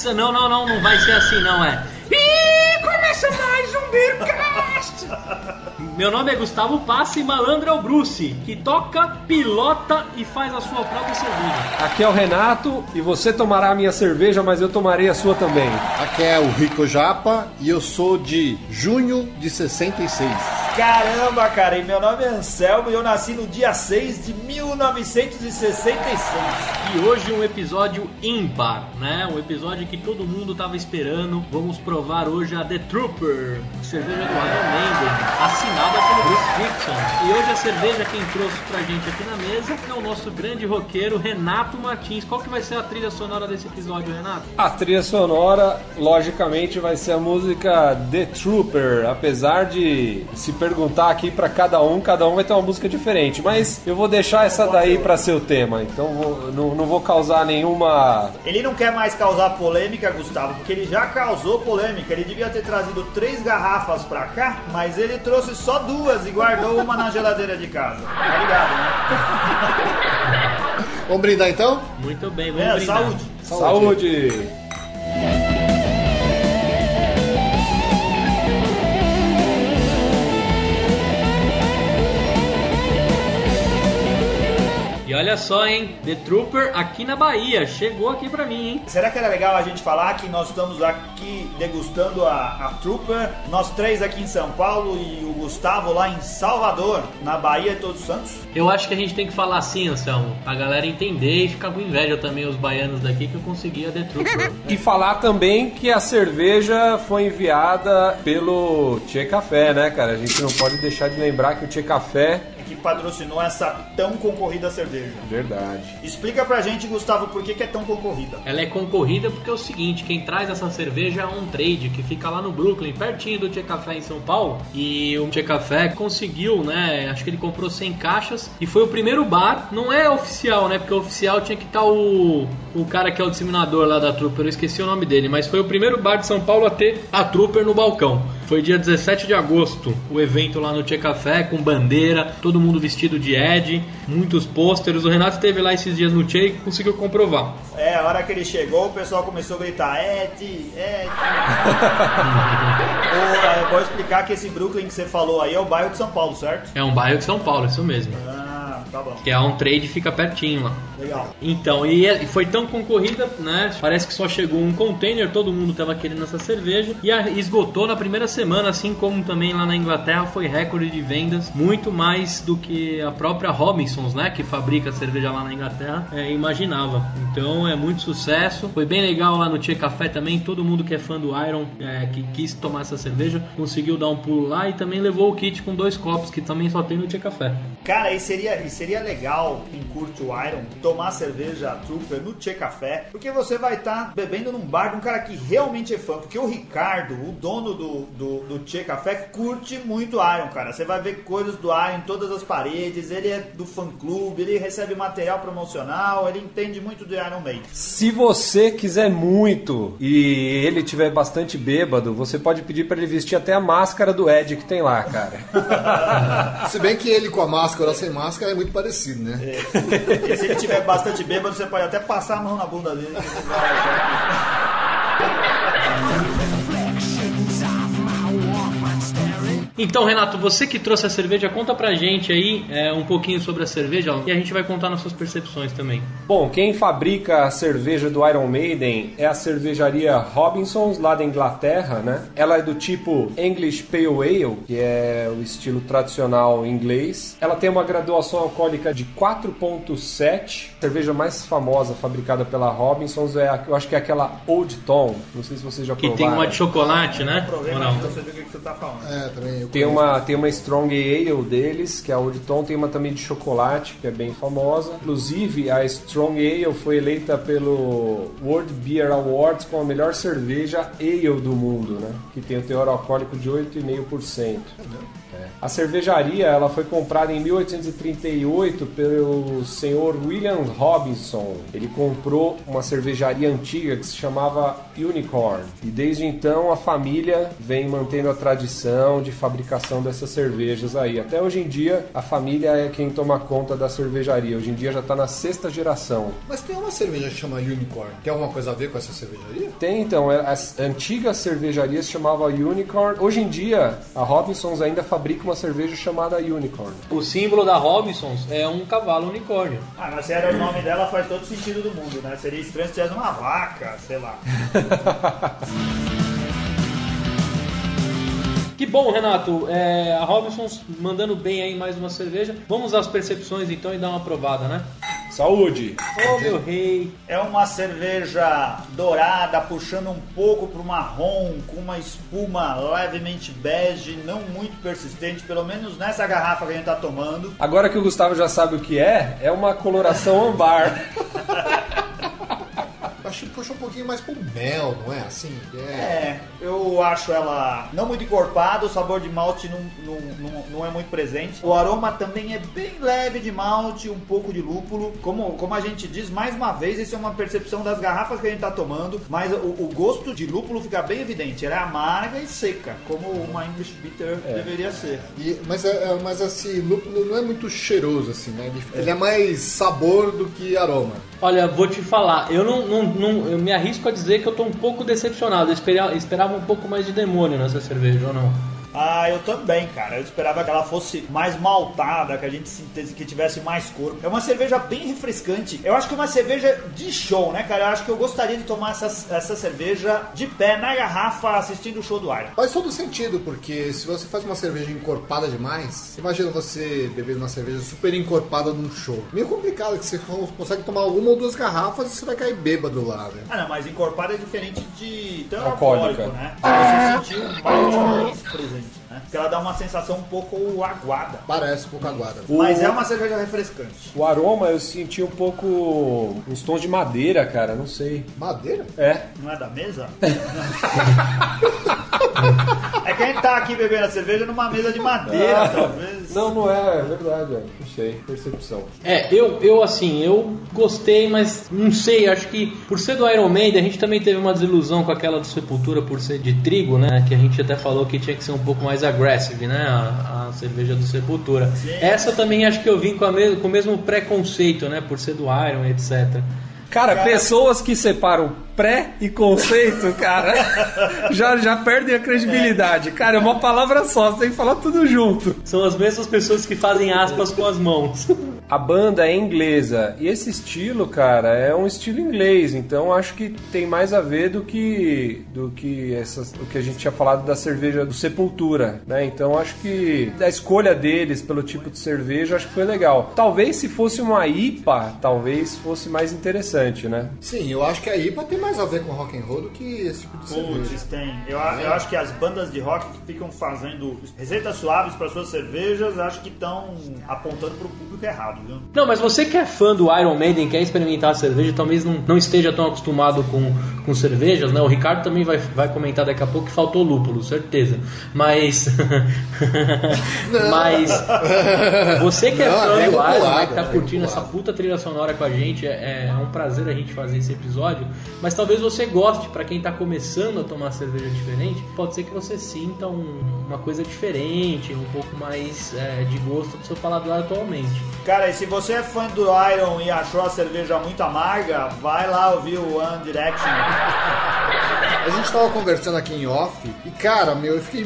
começa! Não, não, não, não vai ser assim, não é. E começa mais um Beercast! Meu nome é Gustavo Passe e malandro é o Bruce, que toca, pilota e faz a sua própria cerveja. Aqui é o Renato e você tomará a minha cerveja, mas eu tomarei a sua também. Aqui é o Rico Japa e eu sou de junho de 66. Caramba, cara, e meu nome é Anselmo e eu nasci no dia 6 de 1966. E hoje um episódio ímpar, né? Um episódio que todo mundo tava esperando. Vamos provar hoje a The Trooper, cerveja do Iron Maiden, assinada pelo Bruce Dixon. E hoje a cerveja quem trouxe pra gente aqui na mesa é o nosso grande roqueiro Renato Martins. Qual que vai ser a trilha sonora desse episódio, Renato? A trilha sonora, logicamente, vai ser a música The Trooper. Apesar de se perguntar aqui pra cada um, cada um vai ter uma música diferente. Mas eu vou deixar essa daí pra ser o tema. Então vou- não, não vou causar nenhuma. Ele não quer mais causar polêmica, Gustavo, porque ele já causou polêmica. Ele devia ter trazido três garrafas pra cá, mas ele trouxe só duas e guardou uma na geladeira de casa. Tá ligado, né? Vamos brindar então? Muito bem, vamos É, brindar. saúde. Saúde! E olha só, hein? The Trooper aqui na Bahia. Chegou aqui pra mim, hein? Será que era legal a gente falar que nós estamos aqui degustando a, a Trooper, nós três aqui em São Paulo e o Gustavo lá em Salvador, na Bahia de Todos Santos? Eu acho que a gente tem que falar assim, Anselmo, pra galera entender e ficar com inveja também os baianos daqui que eu consegui a The Trooper. E falar também que a cerveja foi enviada pelo Tchê Café, né, cara? A gente não pode deixar de lembrar que o Tchê Café. Patrocinou essa tão concorrida cerveja. Verdade. Explica pra gente, Gustavo, por que, que é tão concorrida. Ela é concorrida porque é o seguinte, quem traz essa cerveja é um trade que fica lá no Brooklyn, pertinho do Tchê Café em São Paulo. E o Tchê Café conseguiu, né? Acho que ele comprou 100 caixas e foi o primeiro bar. Não é oficial, né? Porque o oficial tinha que estar o, o cara que é o disseminador lá da Trooper. Eu esqueci o nome dele, mas foi o primeiro bar de São Paulo a ter a Trooper no balcão. Foi dia 17 de agosto o evento lá no Tchê Café com bandeira, todo mundo vestido de Ed, muitos pôsteres. O Renato esteve lá esses dias no Tchê e conseguiu comprovar. É, a hora que ele chegou, o pessoal começou a gritar: Ed, Ed. É bom explicar que esse Brooklyn que você falou aí é o bairro de São Paulo, certo? É um bairro de São Paulo, isso mesmo. Ah, tá bom. Que é um trade fica pertinho lá. Legal. Então, e e foi tão concorrida, né? Parece que só chegou um container, todo mundo tava querendo essa cerveja e esgotou na primeira semana, assim como também lá na Inglaterra foi recorde de vendas, muito mais do que a própria Robinsons, né? Que fabrica a cerveja lá na Inglaterra, é, imaginava. Então é muito sucesso. Foi bem legal lá no Tia Café também. Todo mundo que é fã do Iron, é, que quis tomar essa cerveja, conseguiu dar um pulo lá e também levou o kit com dois copos, que também só tem no Tia Café. Cara, e seria, e seria legal quem curte o Iron tomar cerveja Trooper no Tchê Café, porque você vai estar bebendo num bar de um cara que realmente é fã. Porque o Ricardo, o dono do, do, do Tchê Café, curte muito Iron, cara. Você vai ver coisas do Iron em todas as paredes, ele é do fã clube, ele recebe material promocional, ele entende muito do Iron Maiden. Se você quiser muito e ele tiver bastante bêbado, você pode pedir pra ele vestir até a máscara do Ed que tem lá, cara. Se bem que ele com a máscara ou sem máscara é muito parecido, né? E se ele tiver bastante bêbado, você pode até passar a mão na bunda dele. Então, Renato, você que trouxe a cerveja, conta pra gente aí é, um pouquinho sobre a cerveja e a gente vai contar nas suas percepções também. Bom, quem fabrica a cerveja do Iron Maiden é a cervejaria Robinsons, lá da Inglaterra, né? Ela é do tipo English Pale Ale, que é o estilo tradicional inglês. Ela tem uma graduação alcoólica de 4.7. A cerveja mais famosa fabricada pela Robinsons é, a, eu acho que é aquela Old Tom. Não sei se vocês já Que provaram. tem uma de chocolate, né? Problema não? você ver o que você tá falando. É, também. Eu Tem uma, tem uma Strong Ale deles, que é a Old Tom, tem uma também de chocolate, que é bem famosa. Inclusive, a Strong Ale foi eleita pelo World Beer Awards como a melhor cerveja ale do mundo, né? Que tem o teor alcoólico de 8,5%. É. A cervejaria ela foi comprada em 1838 pelo senhor William Robinson. Ele comprou uma cervejaria antiga que se chamava Unicorn. E desde então a família vem mantendo a tradição de fabricação dessas cervejas aí. Até hoje em dia a família é quem toma conta da cervejaria. Hoje em dia já está na sexta geração. Mas tem uma cerveja que chama Unicorn. Tem alguma coisa a ver com essa cervejaria? Tem então, é- as antigas cervejarias se chamava Unicorn. Hoje em dia a Robinsons ainda fabrica uma cerveja chamada Unicorn. O símbolo da Robinsons é um cavalo unicórnio. Ah, mas se era o nome dela faz todo sentido do mundo, né? Seria estranho se tivesse uma vaca, sei lá. Que bom, Renato. É, a Robinsons mandando bem aí mais uma cerveja. Vamos às percepções então e dar uma provada, né? Saúde! Ô meu rei. É uma cerveja dourada, puxando um pouco pro marrom, com uma espuma levemente bege, não muito persistente, pelo menos nessa garrafa que a gente tá tomando. Agora que o Gustavo já sabe o que é, é uma coloração ambar. Puxa um pouquinho mais pro mel, não é? Assim, é. É, eu acho ela não muito encorpada, o sabor de malte não, não, não, não é muito presente. O aroma também é bem leve de malte, um pouco de lúpulo. Como, como a gente diz, mais uma vez, isso é uma percepção das garrafas que a gente tá tomando, mas o, o gosto de lúpulo fica bem evidente. Ela é amarga e seca, como uma English Bitter deveria ser. E- mas, é, é- mas esse lúpulo não é muito cheiroso, assim, né? Ele, ele é mais sabor do que aroma. Olha, vou te falar, eu não, não, não- eu me arrisco a dizer que eu tô um pouco decepcionado. Eu esperava, esperava um pouco mais de demônio nessa cerveja, ou não? Ah, eu também, cara. Eu esperava que ela fosse mais maltada, que a gente sintesse que tivesse mais corpo. É uma cerveja bem refrescante. Eu acho que é uma cerveja de show, né, cara? Eu acho que eu gostaria de tomar essa, essa cerveja de pé na garrafa assistindo o show do Iron. Faz todo sentido, porque se você faz uma cerveja encorpada demais, imagina você beber uma cerveja super encorpada num show. Meio complicado, que você consegue tomar uma ou duas garrafas e você vai cair bêbado lá, né? Ah, não, mas encorpada é diferente de tão alcoólico, né? Você sentiu um presente, né? Porque ela dá uma sensação um pouco aguada. Parece um pouco aguada. Mas é uma cerveja refrescante. O aroma eu senti um pouco uns tons de madeira, cara, não sei. Madeira? É. Não é da mesa? é que a gente tá aqui bebendo a cerveja numa mesa de madeira, talvez. Não, não é, é verdade, é. não sei, percepção. É, eu, eu assim, eu gostei, mas não sei, acho que por ser do Iron Maiden, a gente também teve uma desilusão com aquela do Sepultura por ser de trigo, né? Que a gente até falou que tinha que ser um pouco mais aggressive, né? A, a cerveja do Sepultura. Essa também acho que eu vim com, a mes- com o mesmo preconceito, né? Por ser do Iron, etc. Cara, pessoas que separam pré e conceito, cara, já, já perdem a credibilidade. Cara, é uma palavra só, você tem que falar tudo junto. São as mesmas pessoas que fazem aspas com as mãos. A banda é inglesa e esse estilo, cara, é um estilo inglês, então acho que tem mais a ver do que do que essas, o que a gente tinha falado da cerveja do Sepultura, né? Então acho que a escolha deles pelo tipo de cerveja acho que foi legal. Talvez se fosse uma IPA, talvez fosse mais interessante, né? Sim, eu acho que a IPA tem mais a ver com rock and roll do que esse tipo de cerveja. Putz, tem. Eu, eu acho que as bandas de rock que ficam fazendo receitas suaves para suas cervejas, acho que estão apontando para o público errado, Não, mas você que é fã do Iron Maiden, quer experimentar a cerveja, talvez não, não esteja tão acostumado com, com cervejas, né? O Ricardo também vai, vai comentar daqui a pouco que faltou lúpulo, certeza. Mas. mas. Você que é Não, fã é do Iron, popular, né, que tá é curtindo essa popular. puta trilha sonora com a gente, é, é um prazer a gente fazer esse episódio. Mas talvez você goste, pra quem tá começando a tomar cerveja diferente, pode ser que você sinta um- uma coisa diferente, um pouco mais é, de gosto do seu paladar atualmente. Cara, e se você é fã do Iron e achou a cerveja muito amarga, vai lá ouvir o One Direction. A gente tava conversando aqui em off e, cara, meu, eu fiquei,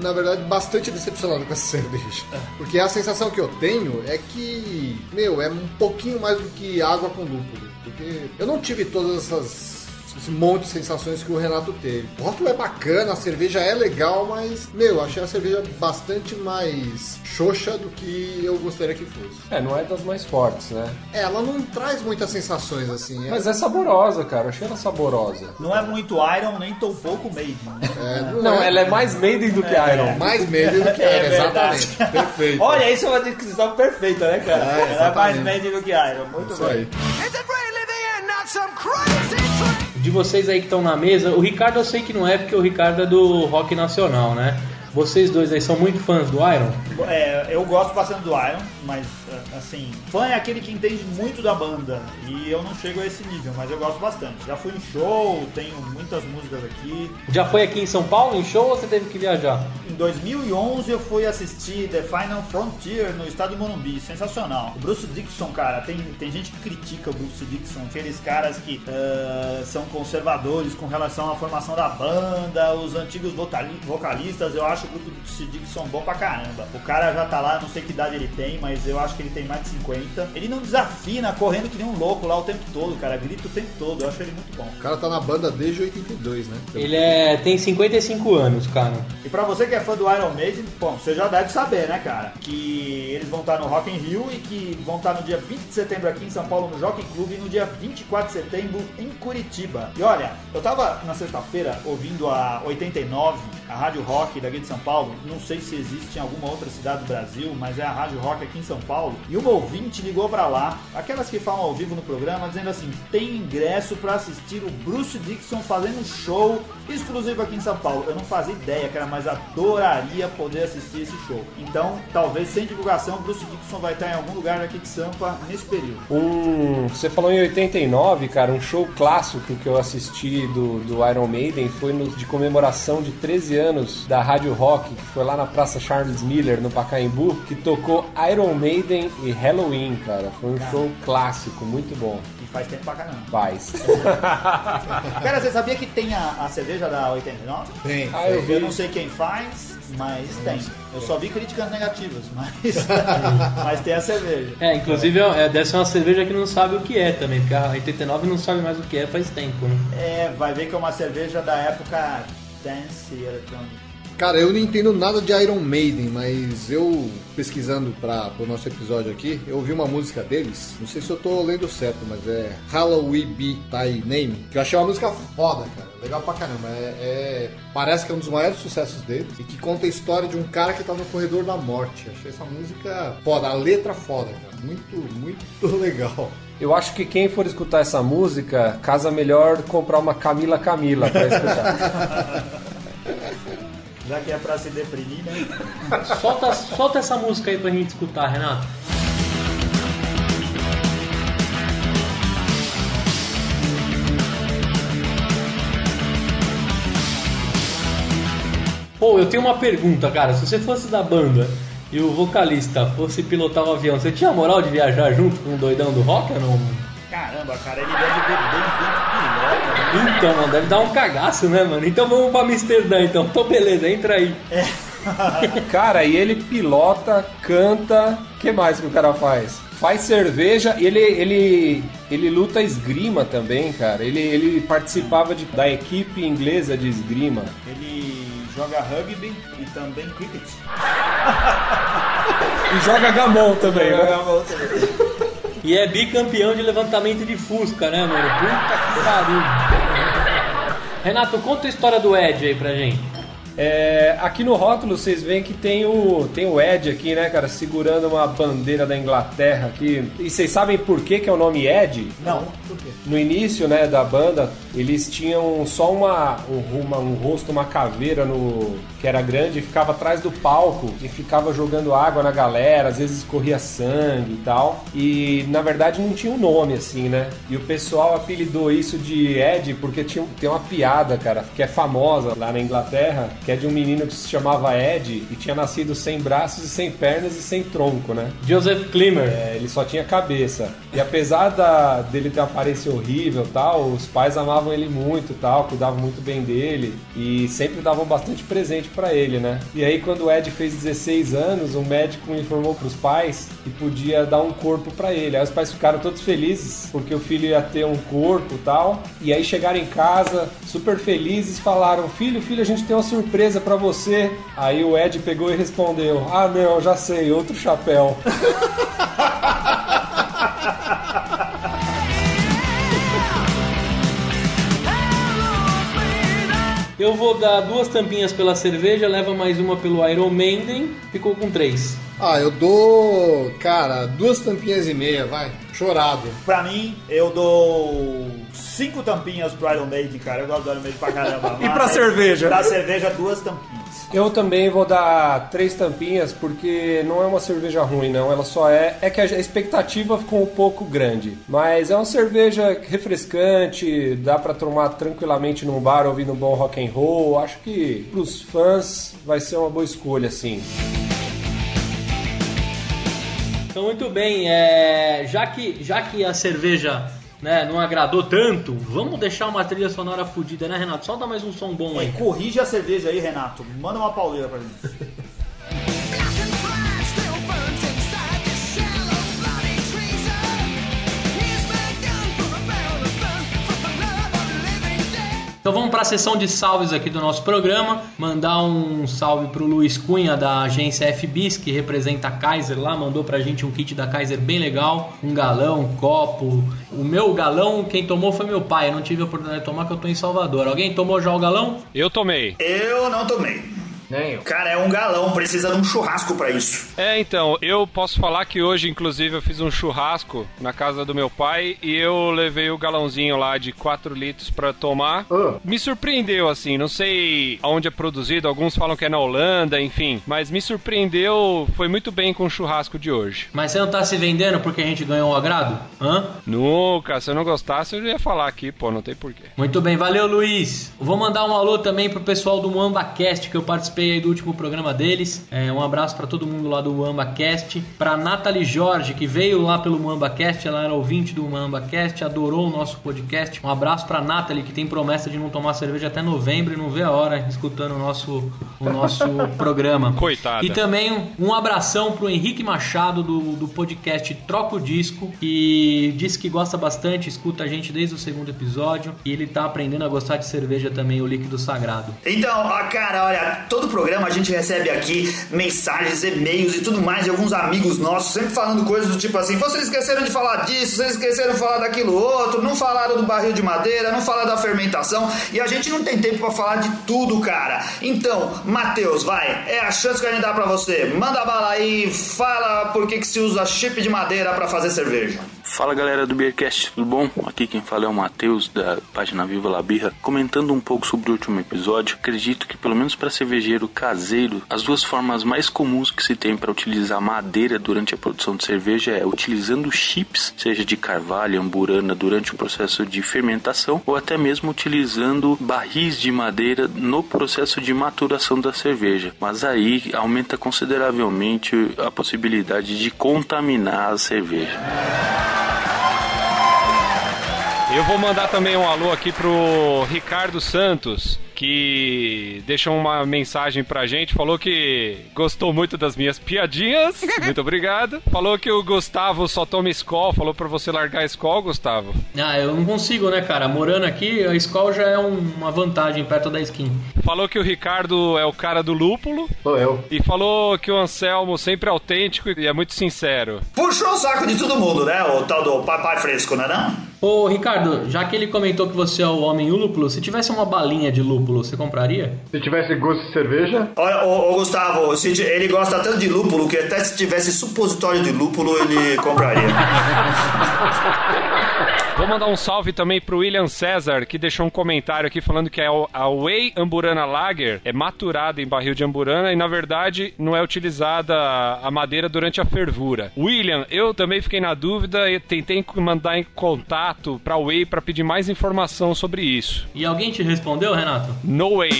na verdade, bastante decepcionado com essa cerveja. Porque a sensação que eu tenho é que, meu, é um pouquinho mais do que água com lúpulo. Porque eu não tive todas essas. Esse monte de sensações que o Renato teve. O rótulo é bacana, a cerveja é legal, mas, meu, achei a cerveja bastante mais xoxa do que eu gostaria que fosse. É, não é das mais fortes, né? É, ela não traz muitas sensações assim. é- Mas é saborosa, cara, achei ela saborosa. Não é muito Iron, nem tão pouco Maiden. é, Não, ela é mais Maiden do que Iron. mais medo do que É verdade. exatamente. Perfeito. Olha, isso é uma descrição perfeita, né, cara? É, Ela é mais. Maiden do que Iron. Muito Isso bem. aí. Really the end? Not some crazy train? De vocês aí que estão na mesa, o Ricardo eu sei que não é, porque o Ricardo é do rock nacional, né? Vocês dois aí são muito fãs do Iron? É, eu gosto bastante do Iron, mas assim, fã é aquele que entende muito da banda. E eu não chego a esse nível, mas eu gosto bastante. Já fui em show, tenho muitas músicas aqui. Já foi aqui em São Paulo em show ou você teve que viajar? Em 2011 eu fui assistir The Final Frontier no estado de Morumbi, sensacional. O Bruce Dixon, cara, tem, tem gente que critica o Bruce Dixon, aqueles caras que ah, são conservadores com relação à formação da banda, os antigos vocali- vocalistas, eu acho o Bruce Dixon bom pra caramba. O cara já tá lá, não sei que idade ele tem, mas eu acho que ele tem mais de 50. Ele não desafina, correndo que nem um louco lá o tempo todo, cara, grita o tempo todo, eu acho ele muito bom. O cara tá na banda desde 82, né? Ele é, tem 55 anos, cara. E pra você que é fã do Iron Maiden, bom, você já deve saber, né, cara? Que eles vão estar no Rock in Rio e que vão estar no dia 20 de setembro aqui em São Paulo no Jockey Club e no dia 24 de setembro em Curitiba. E olha, eu tava na sexta-feira ouvindo a 89, a Rádio Rock daqui de São Paulo. Não sei se existe em alguma outra cidade do Brasil, mas é a Rádio Rock aqui em São Paulo. E uma ouvinte ligou pra lá, aquelas que falam ao vivo no programa, dizendo assim: tem ingresso pra assistir o Bruce Dixon fazendo um show exclusivo aqui em São Paulo. Eu não fazia ideia, cara, mas adoraria poder assistir esse show. Então, talvez sem divulgação, o Bruce Dixon vai estar em algum lugar aqui de Sampa nesse período. Um, você falou em 89, cara, um show clássico que eu assisti do, do Iron Maiden foi no, de comemoração de 13 anos da Rádio Rock, que foi lá na Praça Charles Miller, no Pacaembu, que tocou Iron Maiden e Halloween, cara. Foi um show clássico, muito bom. E faz tempo pra caramba. Paz. Cara, você sabia que tem a, a cerveja da 89? Tem. Ah, eu vi. Eu não sei quem faz, mas tem. Eu só vi críticas negativas, mas, mas tem a cerveja. É, inclusive é, deve ser uma cerveja que não sabe o que é também, porque a 89 não sabe mais o que é faz tempo, né? É, vai ver que é uma cerveja da época Dance Electronic. Cara, eu não entendo nada de Iron Maiden, mas eu pesquisando para o nosso episódio aqui, eu ouvi uma música deles. Não sei se eu tô lendo certo, mas é Halloween Be Thy Name, que eu achei uma música foda, cara. Legal pra caramba. É, é- parece que é um dos maiores sucessos deles e que conta a história de um cara que tá no corredor da morte. Achei essa música foda, a letra foda, cara. Muito, muito legal. Eu acho que quem for escutar essa música, casa melhor comprar uma Camila Camila pra escutar. Já que é pra se deprimir, né? Solta, solta essa música aí pra gente escutar, Renato. Pô, eu tenho uma pergunta, cara. Se você fosse da banda e o vocalista fosse pilotar um avião, você tinha moral de viajar junto com o doidão do rock ou não? Caramba, cara, ele deve beber enquanto pilota. Então, mano, deve dar um cagaço, né, mano? Então vamos pra Amsterdã, então. Então, beleza, entra aí. Cara, e ele pilota, canta. O que mais que o cara faz? Faz cerveja e ele, ele, ele luta esgrima também, cara. Ele, ele participava de- da equipe inglesa de esgrima. Ele joga rugby e também cricket. E joga gamon também, né? E é bicampeão de levantamento de Fusca, né, mano? Puta que pariu. Renato, conta a história do Ed aí pra gente. É, aqui no rótulo vocês veem que tem o, tem o Ed aqui, né, cara, segurando uma bandeira da Inglaterra aqui. E vocês sabem por que, que é o nome Ed? Não, por quê? No início, né, da banda, eles tinham só uma, um, uma- um rosto, uma caveira no que era grande, e ficava atrás do palco e ficava jogando água na galera, às vezes corria sangue e tal. E na verdade não tinha um nome assim, né? E o pessoal apelidou isso de Ed porque tinha, tem uma piada, cara, que é famosa lá na Inglaterra, que é de um menino que se chamava Ed e tinha nascido sem braços e sem pernas e sem tronco, né? Joseph Klimmer. É, ele só tinha cabeça. E apesar da, dele ter uma aparência horrível tal, os pais amavam ele muito e tal, cuidavam muito bem dele e sempre davam bastante presente pra ele, né? E aí quando o Ed fez 16 anos, o médico informou pros pais que podia dar um corpo pra ele. Aí os pais ficaram todos felizes porque o filho ia ter um corpo tal. E aí chegaram em casa super felizes, falaram: "Filho, filho, a gente tem uma surpresa pra você". Aí o Ed pegou e respondeu: "Ah, não, já sei, outro chapéu". Eu vou dar duas tampinhas pela cerveja, leva mais uma pelo Iron Maiden, ficou com três. Ah, eu dou, cara, duas tampinhas e meia, vai. Chorado. Pra mim, eu dou cinco tampinhas pro Iron Maiden, cara. Eu gosto do Iron Maiden pra caramba. E pra cerveja? Pra cerveja, duas tampinhas. Eu também vou dar três tampinhas porque não é uma cerveja ruim, não. Ela só é. É que a expectativa ficou um pouco grande. Mas é uma cerveja refrescante, dá pra tomar tranquilamente num bar ouvindo um bom rock and roll. Acho que pros fãs vai ser uma boa escolha, sim. Então, muito bem, é, já, que, já que a cerveja né, não agradou tanto, vamos deixar uma trilha sonora fodida, né, Renato? Solta mais um som bom aí. Corrige a cerveja aí, Renato. Manda uma pauleira pra gente. Então vamos para a sessão de salves aqui do nosso programa. Mandar um salve pro Luiz Cunha da agência FBIS, que representa a Kaiser lá, mandou pra gente um kit da Kaiser bem legal, um galão, um copo. O meu galão, quem tomou foi meu pai, eu não tive a oportunidade de tomar que eu tô em Salvador. Alguém tomou já o galão? Eu tomei. Eu não tomei. Nem eu. Cara, é um galão, precisa de um churrasco pra isso. É, então, eu posso falar que hoje, inclusive, eu fiz um churrasco na casa do meu pai e eu levei o galãozinho lá de 4 litros pra tomar. Me surpreendeu, assim, não sei aonde é produzido, alguns falam que é na Holanda, enfim, mas me surpreendeu, foi muito bem com o churrasco de hoje. Mas você não tá se vendendo porque a gente ganhou o agrado? Hã? Nunca, se eu não gostasse, eu ia falar aqui, pô, não tem porquê. Muito bem, valeu Luiz. Vou mandar um alô também pro pessoal do MuambaCast, que eu participei aí do último programa deles. É, um abraço para todo mundo lá do MuambaCast. Pra Nathalie Jorge, que veio lá pelo MuambaCast, ela era ouvinte do MuambaCast, adorou o nosso podcast. Um abraço pra Nathalie, que tem promessa de não tomar cerveja até novembro e não vê a hora escutando o nosso, o nosso programa. Coitada. E também um, abração pro Henrique Machado do, do podcast Troca o Disco, que disse que gosta bastante, escuta a gente desde o segundo episódio e ele tá aprendendo a gostar de cerveja também, o líquido sagrado. Então, ó, cara, olha, todo programa a gente recebe aqui mensagens, e-mails e tudo mais de alguns amigos nossos, sempre falando coisas do tipo assim: vocês esqueceram de falar disso, vocês esqueceram de falar daquilo outro, não falaram do barril de madeira, não falaram da fermentação, e a gente não tem tempo pra falar de tudo, cara. Então, Matheus, vai, é a chance que a gente dá pra você. Manda bala aí, fala por que, que se usa chip de madeira pra fazer cerveja. Fala galera do Beercast, tudo bom? Aqui quem fala é o Matheus da página Viva La Birra, comentando um pouco sobre o último episódio. Acredito que pelo menos para cervejeiro caseiro, as duas formas mais comuns que se tem para utilizar madeira durante a produção de cerveja é utilizando chips, seja de carvalho, amburana durante o processo de fermentação ou até mesmo utilizando barris de madeira no processo de maturação da cerveja. Mas aí aumenta consideravelmente a possibilidade de contaminar a cerveja. Bye. Eu vou mandar também um alô aqui pro Ricardo Santos, que deixou uma mensagem pra gente, falou que gostou muito das minhas piadinhas. Muito obrigado. Falou que o Gustavo só toma Skol, falou pra você largar Skol, Gustavo. Ah, eu não consigo, né, cara? Morando aqui, a escola já é um- uma vantagem perto da skin. Falou que o Ricardo é o cara do lúpulo Sou eu. e falou que o Anselmo sempre é autêntico e é muito sincero. Puxou o saco de todo mundo, né? O tal do papai fresco, né? Não? Ô, Ricardo, já que ele comentou que você é o homem lúpulo, se tivesse uma balinha de lúpulo, você compraria? Se tivesse gosto de cerveja, Olha, ô, ô, Gustavo, ele gosta tanto de lúpulo que até se tivesse supositório de lúpulo ele compraria. Vou mandar um salve também pro William César, que deixou um comentário aqui falando que a a Whey Amburana Lager é maturada em barril de amburana e, na verdade, não é utilizada a madeira durante a fervura. William, eu também fiquei na dúvida e tentei mandar em contato pra Whey pra pedir mais informação sobre isso. E alguém te respondeu, Renato? No way.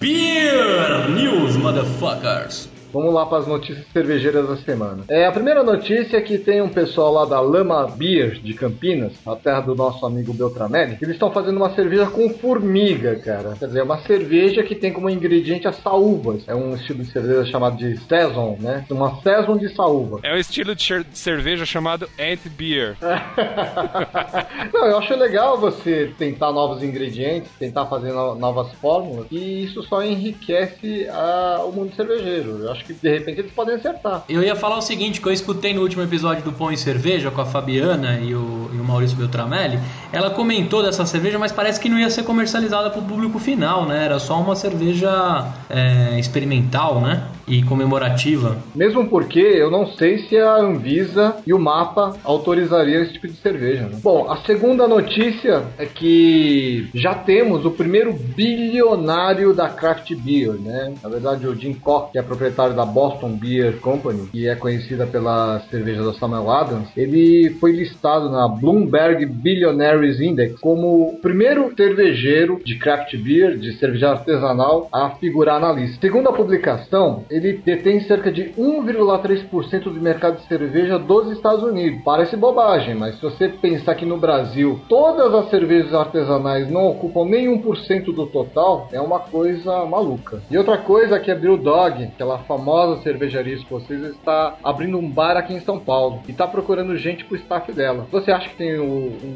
Beer News, motherfuckers! Vamos lá para as notícias cervejeiras da semana. É, a primeira notícia é que tem um pessoal lá da Lama Beer de Campinas, a terra do nosso amigo Beltramelli, que eles estão fazendo uma cerveja com formiga, cara. Quer dizer, é uma cerveja que tem como ingrediente as saúvas. É um estilo de cerveja chamado de Saison, né? Uma Saison de saúva. É um estilo de cer- cerveja chamado Ant Beer. Não, eu acho legal você tentar novos ingredientes, tentar fazer no- novas fórmulas, e isso só enriquece a- o mundo cervejeiro. Eu acho que de repente eles podem acertar. Eu ia falar o seguinte, que eu escutei no último episódio do Pão e Cerveja com a Fabiana e o, e o Maurício Beltramelli, ela comentou dessa cerveja, mas parece que não ia ser comercializada para o público final, né? Era só uma cerveja é, experimental, né? E comemorativa. Mesmo porque eu não sei se a Anvisa e o MAPA autorizariam esse tipo de cerveja. Né? Bom, a segunda notícia é que já temos o primeiro bilionário da craft beer, né? Na verdade, o Jim Koch, que é proprietário da Boston Beer Company, que é conhecida pela cerveja da Samuel Adams, ele foi listado na Bloomberg Billionaires Index como o primeiro cervejeiro de craft beer, de cerveja artesanal, a figurar na lista. Segundo a publicação, ele detém cerca de 1,3% do mercado de cerveja dos Estados Unidos. Parece bobagem, mas se você pensar que no Brasil todas as cervejas artesanais não ocupam nem 1% do total, é uma coisa maluca. E outra coisa que a Brew Dog, aquela famosa cervejaria escocesa, está abrindo um bar aqui em São Paulo e está procurando gente pro staff dela. Você acha que tem o-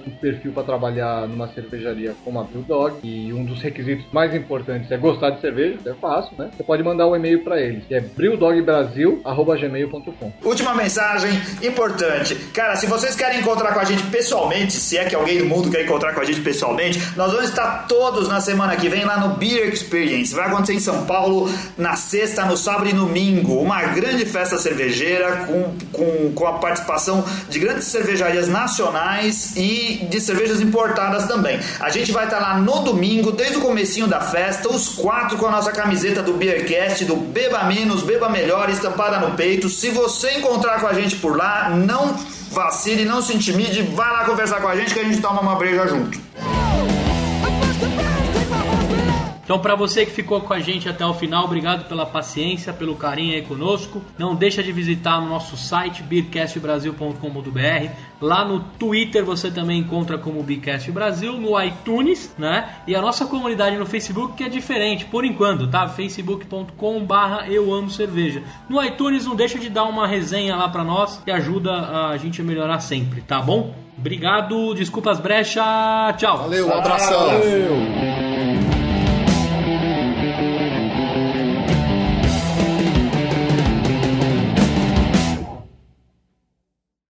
um perfil para trabalhar numa cervejaria como a Brew Dog e um dos requisitos mais importantes é gostar de cerveja? É fácil, né? Você pode mandar um e-mail para eles, que é brewdogbrasil@gmail.com. Última mensagem importante. Cara, se vocês querem encontrar com a gente pessoalmente, se é que alguém do mundo quer encontrar com a gente pessoalmente, nós vamos estar todos na semana que vem lá no Beer Experience. Vai acontecer em São Paulo na sexta, no sábado e domingo. Uma grande festa cervejeira com, com, com a participação de grandes cervejarias nacionais e de cervejas importadas também. A gente vai estar lá no domingo, desde o comecinho da festa, os quatro com a nossa camiseta do Beercast, do Beba Menos, Beba Melhor, estampada no peito. Se você encontrar com a gente por lá, não vacile, não se intimide, vai lá conversar com a gente que a gente toma uma breja junto. Então, para você que ficou com a gente até o final, obrigado pela paciência, pelo carinho aí conosco. Não deixa de visitar no nosso site beercastbrasil.com.br. Lá no Twitter você também encontra como Beercast Brasil, no iTunes, né? E a nossa comunidade no Facebook que é diferente, por enquanto, tá? facebook.com/barra eu amo cerveja. No iTunes não deixa de dar uma resenha lá para nós que ajuda a gente a melhorar sempre, tá bom? Obrigado, desculpas brecha, tchau. Valeu, um abração. Valeu.